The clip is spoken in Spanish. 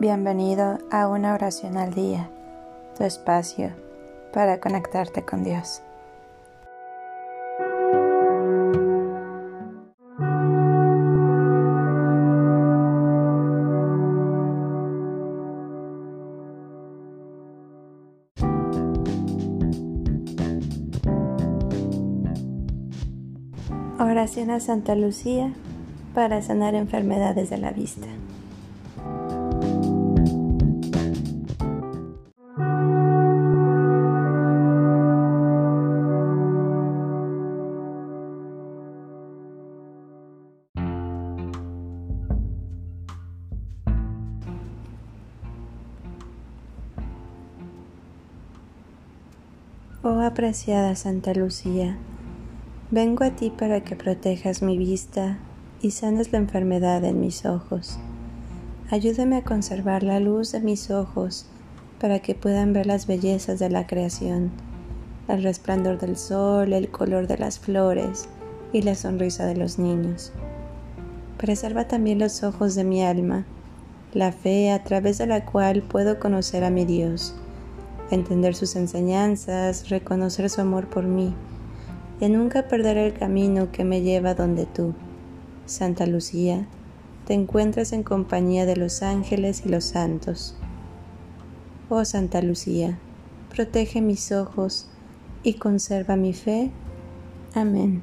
Bienvenido a una oración al día, tu espacio para conectarte con Dios. Oración a Santa Lucía para sanar enfermedades de la vista. Oh apreciada Santa Lucía, vengo a ti para que protejas mi vista y sanes la enfermedad en mis ojos. Ayúdame a conservar la luz de mis ojos para que puedan ver las bellezas de la creación, el resplandor del sol, el color de las flores y la sonrisa de los niños. Preserva también los ojos de mi alma, la fe a través de la cual puedo conocer a mi Dios entender sus enseñanzas, reconocer su amor por mí y nunca perder el camino que me lleva donde tú, Santa Lucía, te encuentras en compañía de los ángeles y los santos. Oh Santa Lucía, protege mis ojos y conserva mi fe. Amén.